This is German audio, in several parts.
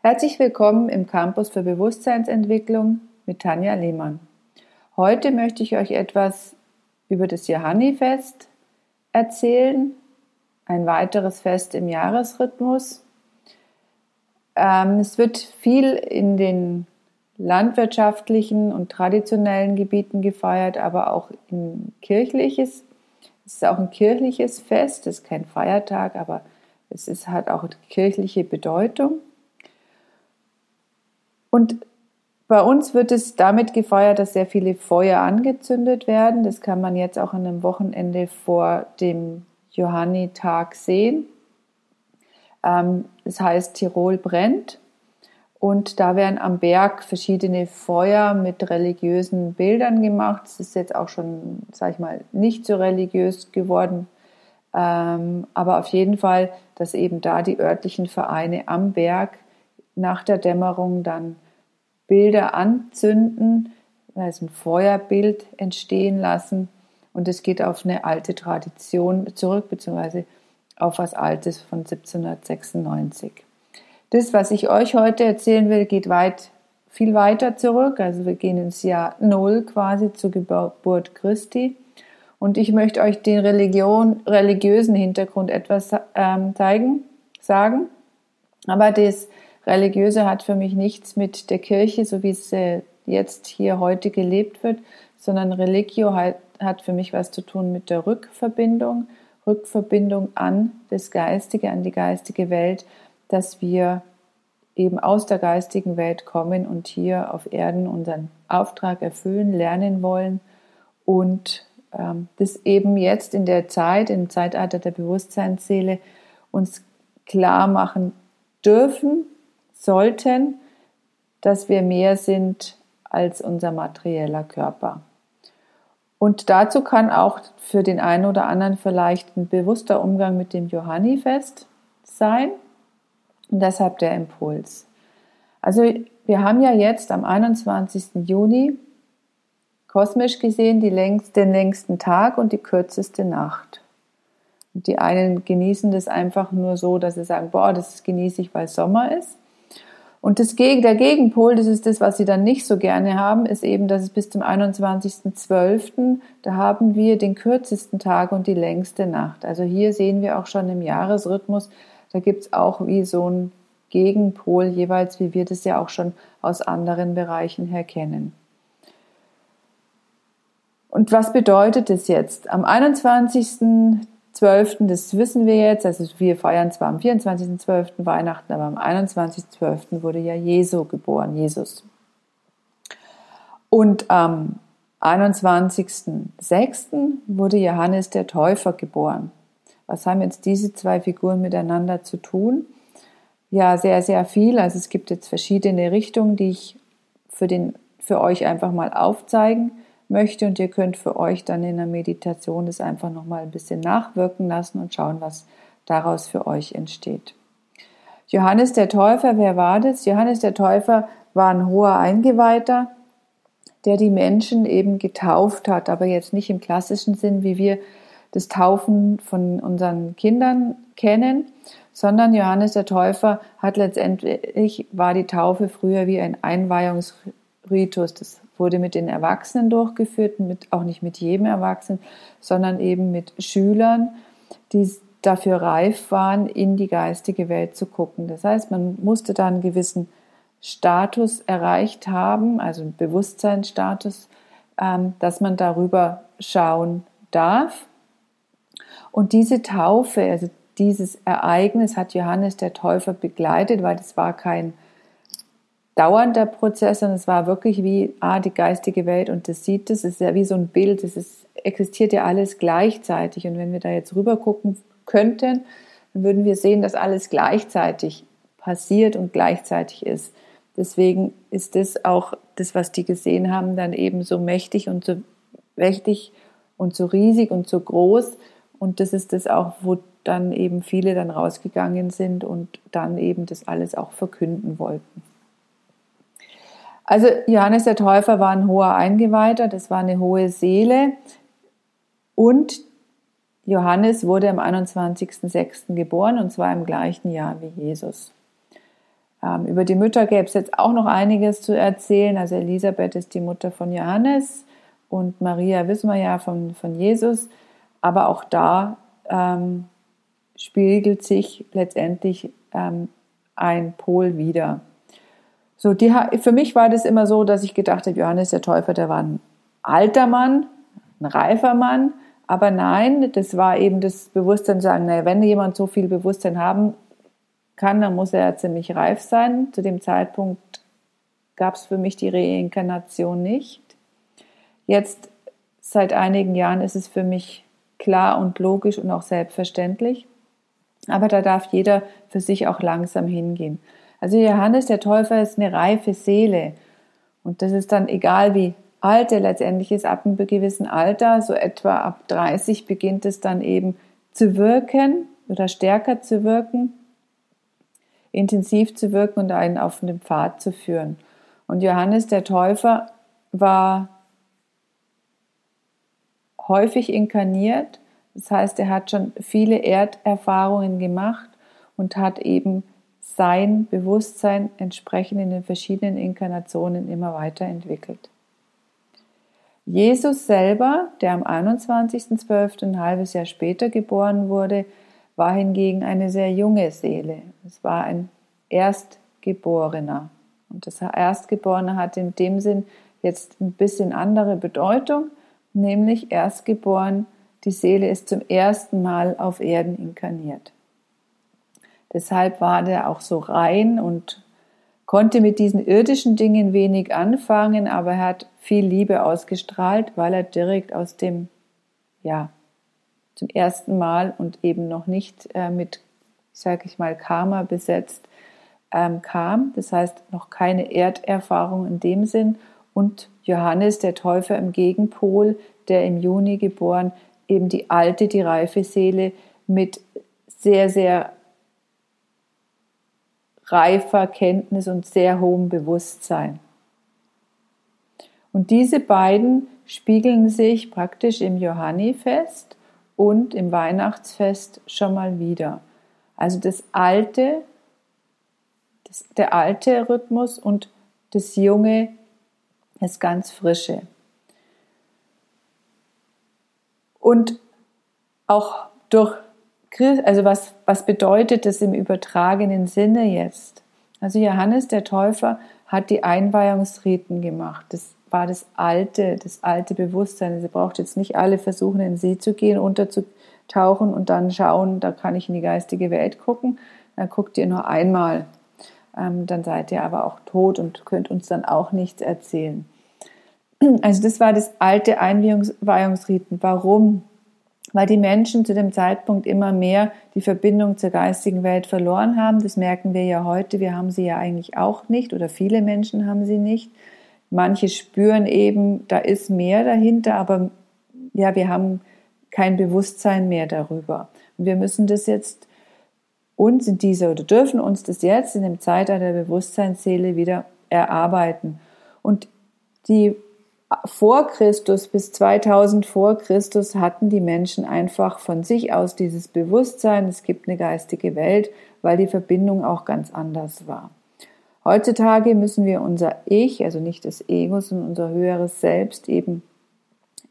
Herzlich willkommen im Campus für Bewusstseinsentwicklung mit Tanja Lehmann. Heute möchte ich euch etwas über das Johannifest erzählen, ein weiteres Fest im Jahresrhythmus. Ähm, es wird viel in den landwirtschaftlichen und traditionellen Gebieten gefeiert, aber auch in kirchliches. Es ist auch ein kirchliches Fest, es ist kein Feiertag, aber es ist, hat auch kirchliche Bedeutung. Und bei uns wird es damit gefeiert, dass sehr viele Feuer angezündet werden. Das kann man jetzt auch an einem Wochenende vor dem Johannitag sehen. Ähm, das heißt, Tirol brennt. Und da werden am Berg verschiedene Feuer mit religiösen Bildern gemacht. Es ist jetzt auch schon, sag ich mal, nicht so religiös geworden. Ähm, aber auf jeden Fall, dass eben da die örtlichen Vereine am Berg nach der Dämmerung dann Bilder anzünden, also ein Feuerbild entstehen lassen. Und es geht auf eine alte Tradition zurück, beziehungsweise auf was Altes von 1796. Das, was ich euch heute erzählen will, geht weit, viel weiter zurück. Also wir gehen ins Jahr Null quasi zur Geburt Christi. Und ich möchte euch den Religion, religiösen Hintergrund etwas ähm, zeigen, sagen. Aber das Religiöse hat für mich nichts mit der Kirche, so wie es äh, jetzt hier heute gelebt wird, sondern Religio hat, hat für mich was zu tun mit der Rückverbindung, Rückverbindung an das Geistige, an die geistige Welt, dass wir eben aus der geistigen Welt kommen und hier auf Erden unseren Auftrag erfüllen, lernen wollen und ähm, das eben jetzt in der Zeit, im Zeitalter der Bewusstseinsseele uns klar machen dürfen, sollten, dass wir mehr sind als unser materieller Körper. Und dazu kann auch für den einen oder anderen vielleicht ein bewusster Umgang mit dem Johannifest sein. Und deshalb der Impuls. Also wir haben ja jetzt am 21. Juni kosmisch gesehen längst, den längsten Tag und die kürzeste Nacht. Und die einen genießen das einfach nur so, dass sie sagen, boah, das genieße ich, weil Sommer ist. Und das, der Gegenpol, das ist das, was sie dann nicht so gerne haben, ist eben, dass es bis zum 21.12., da haben wir den kürzesten Tag und die längste Nacht. Also hier sehen wir auch schon im Jahresrhythmus, da gibt es auch wie so ein Gegenpol jeweils, wie wir das ja auch schon aus anderen Bereichen her kennen. Und was bedeutet das jetzt? Am 21. 12., das wissen wir jetzt, also wir feiern zwar am 24.12. Weihnachten, aber am 21.12. wurde ja Jesu geboren, Jesus. Und am 21.06. wurde Johannes der Täufer geboren. Was haben jetzt diese zwei Figuren miteinander zu tun? Ja, sehr, sehr viel. Also es gibt jetzt verschiedene Richtungen, die ich für, den, für euch einfach mal aufzeigen möchte und ihr könnt für euch dann in der Meditation das einfach nochmal ein bisschen nachwirken lassen und schauen, was daraus für euch entsteht. Johannes der Täufer, wer war das? Johannes der Täufer war ein hoher Eingeweihter, der die Menschen eben getauft hat, aber jetzt nicht im klassischen Sinn, wie wir das Taufen von unseren Kindern kennen, sondern Johannes der Täufer hat letztendlich, war die Taufe früher wie ein Einweihungsritus. Das wurde mit den Erwachsenen durchgeführt, mit, auch nicht mit jedem Erwachsenen, sondern eben mit Schülern, die dafür reif waren, in die geistige Welt zu gucken. Das heißt, man musste da einen gewissen Status erreicht haben, also einen Bewusstseinsstatus, ähm, dass man darüber schauen darf. Und diese Taufe, also dieses Ereignis hat Johannes der Täufer begleitet, weil das war kein dauernder Prozess, sondern es war wirklich wie ah, die geistige Welt und das sieht es, ist ja wie so ein Bild, es ist, existiert ja alles gleichzeitig. Und wenn wir da jetzt rüber gucken könnten, dann würden wir sehen, dass alles gleichzeitig passiert und gleichzeitig ist. Deswegen ist das auch das, was die gesehen haben, dann eben so mächtig und so mächtig und so riesig und so groß. Und das ist das auch, wo dann eben viele dann rausgegangen sind und dann eben das alles auch verkünden wollten. Also Johannes der Täufer war ein hoher Eingeweihter, das war eine hohe Seele und Johannes wurde am 21.06. geboren und zwar im gleichen Jahr wie Jesus. Ähm, über die Mütter gäbe es jetzt auch noch einiges zu erzählen. Also Elisabeth ist die Mutter von Johannes und Maria wissen wir ja von, von Jesus. Aber auch da ähm, spiegelt sich letztendlich ähm, ein Pol wieder. So, die, für mich war das immer so, dass ich gedacht habe, Johannes der Täufer, der war ein alter Mann, ein reifer Mann, aber nein, das war eben das Bewusstsein, sagen, naja, wenn jemand so viel Bewusstsein haben kann, dann muss er ja ziemlich reif sein. Zu dem Zeitpunkt gab es für mich die Reinkarnation nicht. Jetzt, seit einigen Jahren, ist es für mich klar und logisch und auch selbstverständlich. Aber da darf jeder für sich auch langsam hingehen. Also Johannes der Täufer ist eine reife Seele. Und das ist dann egal, wie alt er letztendlich ist, ab einem gewissen Alter, so etwa ab 30 beginnt es dann eben zu wirken oder stärker zu wirken, intensiv zu wirken und einen auf den Pfad zu führen. Und Johannes der Täufer war häufig inkarniert. Das heißt, er hat schon viele Erderfahrungen gemacht und hat eben sein Bewusstsein entsprechend in den verschiedenen Inkarnationen immer weiterentwickelt. Jesus selber, der am 21.12. ein halbes Jahr später geboren wurde, war hingegen eine sehr junge Seele. Es war ein Erstgeborener. Und das Erstgeborene hat in dem Sinn jetzt ein bisschen andere Bedeutung, nämlich erstgeboren, die Seele ist zum ersten Mal auf Erden inkarniert. Deshalb war der auch so rein und konnte mit diesen irdischen Dingen wenig anfangen, aber er hat viel Liebe ausgestrahlt, weil er direkt aus dem, ja, zum ersten Mal und eben noch nicht äh, mit, sage ich mal, Karma besetzt ähm, kam. Das heißt, noch keine Erderfahrung in dem Sinn. Und Johannes, der Täufer im Gegenpol, der im Juni geboren, eben die alte, die reife Seele mit sehr, sehr reifer Kenntnis und sehr hohem Bewusstsein. Und diese beiden spiegeln sich praktisch im Johannifest und im Weihnachtsfest schon mal wieder. Also das alte, das, der alte Rhythmus und das junge, das ganz frische. Und auch durch also was, was bedeutet das im übertragenen Sinne jetzt? Also Johannes der Täufer hat die Einweihungsriten gemacht. Das war das alte, das alte Bewusstsein. Also ihr braucht jetzt nicht alle versuchen, in See zu gehen, unterzutauchen und dann schauen, da kann ich in die geistige Welt gucken. Dann guckt ihr nur einmal. Ähm, dann seid ihr aber auch tot und könnt uns dann auch nichts erzählen. Also das war das alte Einweihungsriten. Warum? Weil die Menschen zu dem Zeitpunkt immer mehr die Verbindung zur geistigen Welt verloren haben. Das merken wir ja heute. Wir haben sie ja eigentlich auch nicht oder viele Menschen haben sie nicht. Manche spüren eben, da ist mehr dahinter, aber ja, wir haben kein Bewusstsein mehr darüber. Und wir müssen das jetzt uns in dieser oder dürfen uns das jetzt in dem Zeitalter der Bewusstseinsseele wieder erarbeiten. Und die vor Christus bis 2000 vor Christus hatten die Menschen einfach von sich aus dieses Bewusstsein, es gibt eine geistige Welt, weil die Verbindung auch ganz anders war. Heutzutage müssen wir unser Ich, also nicht das Ego, sondern unser höheres Selbst eben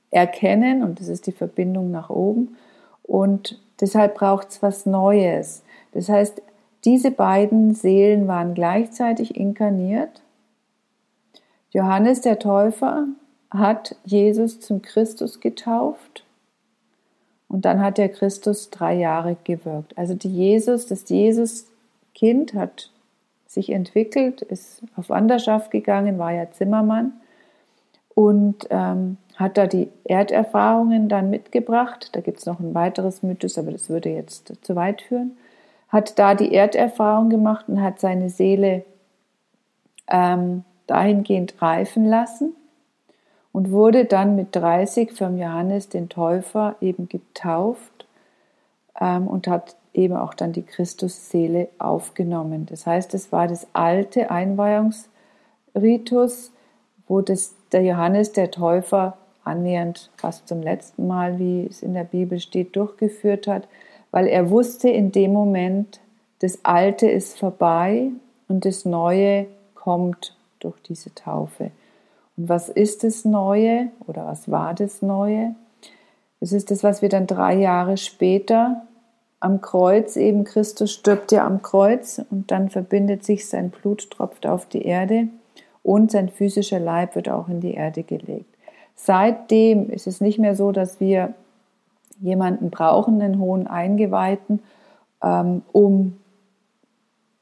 erkennen und das ist die Verbindung nach oben und deshalb braucht es was Neues. Das heißt, diese beiden Seelen waren gleichzeitig inkarniert. Johannes der Täufer hat Jesus zum Christus getauft und dann hat der Christus drei Jahre gewirkt. Also die Jesus, das Jesus-Kind hat sich entwickelt, ist auf Wanderschaft gegangen, war ja Zimmermann und ähm, hat da die Erderfahrungen dann mitgebracht. Da gibt es noch ein weiteres Mythos, aber das würde jetzt zu weit führen. Hat da die Erderfahrung gemacht und hat seine Seele ähm, dahingehend reifen lassen und wurde dann mit 30 vom Johannes den Täufer eben getauft ähm, und hat eben auch dann die Christusseele aufgenommen. Das heißt, es war das alte Einweihungsritus, wo das, der Johannes der Täufer annähernd fast zum letzten Mal, wie es in der Bibel steht, durchgeführt hat, weil er wusste in dem Moment, das Alte ist vorbei und das Neue kommt durch diese Taufe. Was ist das Neue oder was war das Neue? Es ist das, was wir dann drei Jahre später am Kreuz, eben Christus stirbt ja am Kreuz und dann verbindet sich sein Blut, tropft auf die Erde und sein physischer Leib wird auch in die Erde gelegt. Seitdem ist es nicht mehr so, dass wir jemanden brauchen, einen hohen Eingeweihten, ähm, um,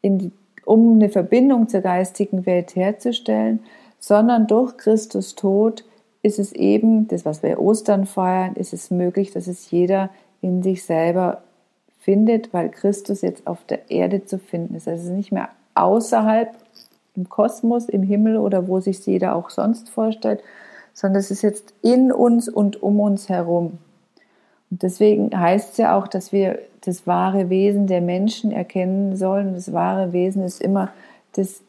die, um eine Verbindung zur geistigen Welt herzustellen, sondern durch Christus Tod ist es eben, das was wir Ostern feiern, ist es möglich, dass es jeder in sich selber findet, weil Christus jetzt auf der Erde zu finden ist. Also es ist nicht mehr außerhalb im Kosmos, im Himmel oder wo sich jeder auch sonst vorstellt, sondern es ist jetzt in uns und um uns herum. Und deswegen heißt es ja auch, dass wir das wahre Wesen der Menschen erkennen sollen. Das wahre Wesen ist immer das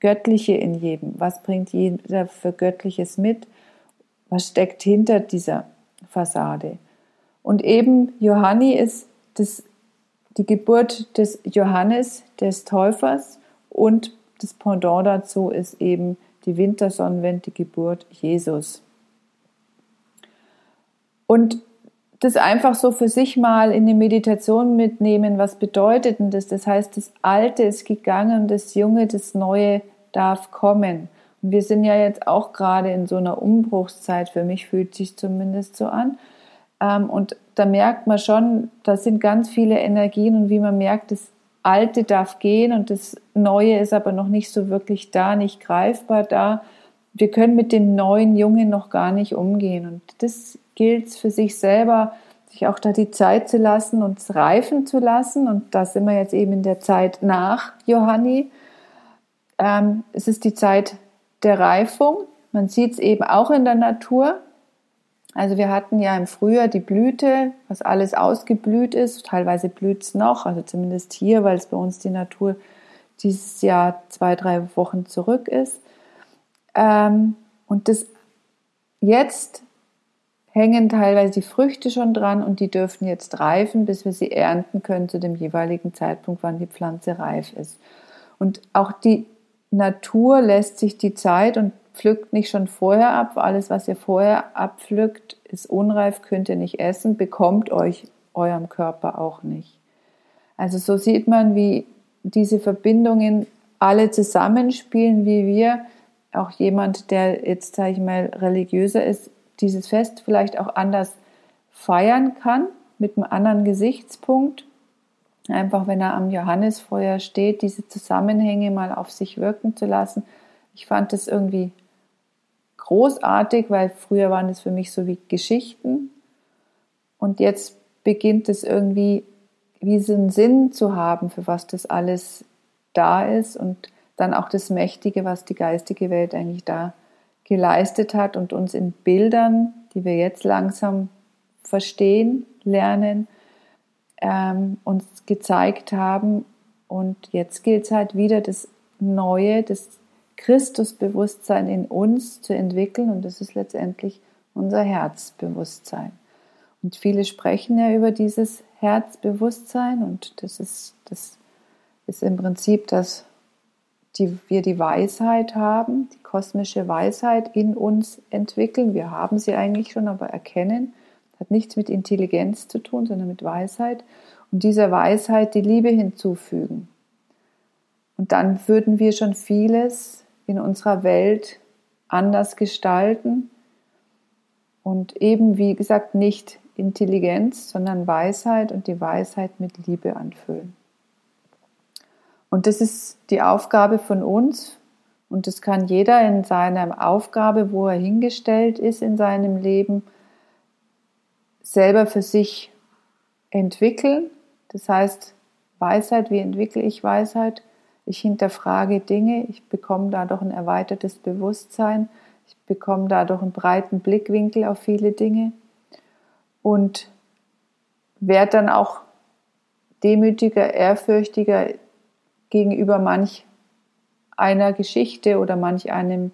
Göttliche in jedem. Was bringt jeder für Göttliches mit? Was steckt hinter dieser Fassade? Und eben Johanni ist das die Geburt des Johannes, des Täufers und das Pendant dazu ist eben die Wintersonnenwende, die Geburt Jesus. Und das einfach so für sich mal in die Meditation mitnehmen, was bedeutet denn das? Das heißt, das Alte ist gegangen, das Junge, das Neue darf kommen. Und wir sind ja jetzt auch gerade in so einer Umbruchszeit, für mich fühlt sich zumindest so an. Ähm, und da merkt man schon, da sind ganz viele Energien und wie man merkt, das Alte darf gehen und das Neue ist aber noch nicht so wirklich da, nicht greifbar da. Wir können mit dem neuen Jungen noch gar nicht umgehen und das gilt für sich selber, sich auch da die Zeit zu lassen und es reifen zu lassen und da sind wir jetzt eben in der Zeit nach Johanni. Ähm, es ist die Zeit der Reifung. Man sieht es eben auch in der Natur. Also wir hatten ja im Frühjahr die Blüte, was alles ausgeblüht ist. Teilweise blüht es noch, also zumindest hier, weil es bei uns die Natur dieses Jahr zwei, drei Wochen zurück ist. Ähm, und das jetzt hängen teilweise die Früchte schon dran und die dürfen jetzt reifen, bis wir sie ernten können zu dem jeweiligen Zeitpunkt, wann die Pflanze reif ist. Und auch die Natur lässt sich die Zeit und pflückt nicht schon vorher ab. Alles, was ihr vorher abpflückt, ist unreif, könnt ihr nicht essen, bekommt euch eurem Körper auch nicht. Also so sieht man, wie diese Verbindungen alle zusammenspielen, wie wir, auch jemand, der jetzt, sage ich mal, religiöser ist, dieses Fest vielleicht auch anders feiern kann, mit einem anderen Gesichtspunkt. Einfach, wenn er am Johannesfeuer steht, diese Zusammenhänge mal auf sich wirken zu lassen. Ich fand das irgendwie großartig, weil früher waren es für mich so wie Geschichten. Und jetzt beginnt es irgendwie wie so einen Sinn zu haben, für was das alles da ist und dann auch das Mächtige, was die geistige Welt eigentlich da geleistet hat und uns in Bildern, die wir jetzt langsam verstehen, lernen, ähm, uns gezeigt haben. Und jetzt gilt es halt wieder das Neue, das Christusbewusstsein in uns zu entwickeln und das ist letztendlich unser Herzbewusstsein. Und viele sprechen ja über dieses Herzbewusstsein und das ist, das ist im Prinzip, dass die, wir die Weisheit haben, die kosmische Weisheit in uns entwickeln. Wir haben sie eigentlich schon, aber erkennen. Hat nichts mit Intelligenz zu tun, sondern mit Weisheit. Und dieser Weisheit die Liebe hinzufügen. Und dann würden wir schon vieles in unserer Welt anders gestalten und eben, wie gesagt, nicht Intelligenz, sondern Weisheit und die Weisheit mit Liebe anfüllen. Und das ist die Aufgabe von uns und das kann jeder in seiner Aufgabe, wo er hingestellt ist in seinem Leben, selber für sich entwickeln. Das heißt, Weisheit, wie entwickle ich Weisheit? Ich hinterfrage Dinge, ich bekomme dadurch ein erweitertes Bewusstsein, ich bekomme dadurch einen breiten Blickwinkel auf viele Dinge und werde dann auch demütiger, ehrfürchtiger gegenüber manch einer Geschichte oder manch einem,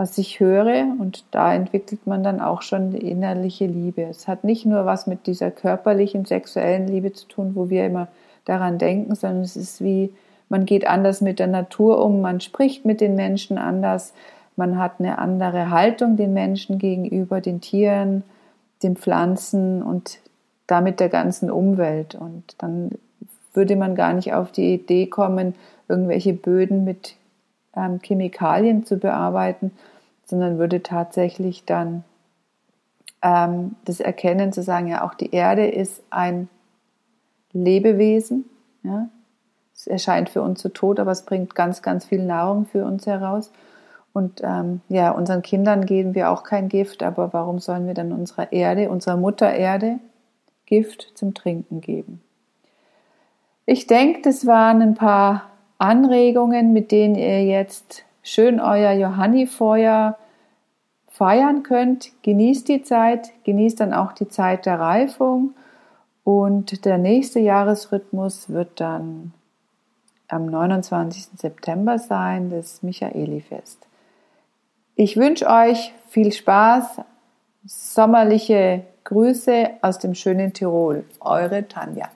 was ich höre. Und da entwickelt man dann auch schon die innerliche Liebe. Es hat nicht nur was mit dieser körperlichen, sexuellen Liebe zu tun, wo wir immer daran denken, sondern es ist wie man geht anders mit der Natur um, man spricht mit den Menschen anders, man hat eine andere Haltung den Menschen gegenüber, den Tieren, den Pflanzen und damit der ganzen Umwelt. Und dann würde man gar nicht auf die Idee kommen, irgendwelche Böden mit ähm, Chemikalien zu bearbeiten, sondern würde tatsächlich dann ähm, das erkennen, zu sagen, ja, auch die Erde ist ein Lebewesen. Ja? Es erscheint für uns zu so tot, aber es bringt ganz, ganz viel Nahrung für uns heraus. Und ähm, ja, unseren Kindern geben wir auch kein Gift, aber warum sollen wir dann unserer Erde, unserer Mutter Erde, Gift zum Trinken geben? Ich denke, das waren ein paar Anregungen, mit denen ihr jetzt schön euer Johannifeuer feiern könnt. Genießt die Zeit, genießt dann auch die Zeit der Reifung. Und der nächste Jahresrhythmus wird dann am 29. September sein, das Michaelifest. Ich wünsche euch viel Spaß, sommerliche Grüße aus dem schönen Tirol. Eure Tanja.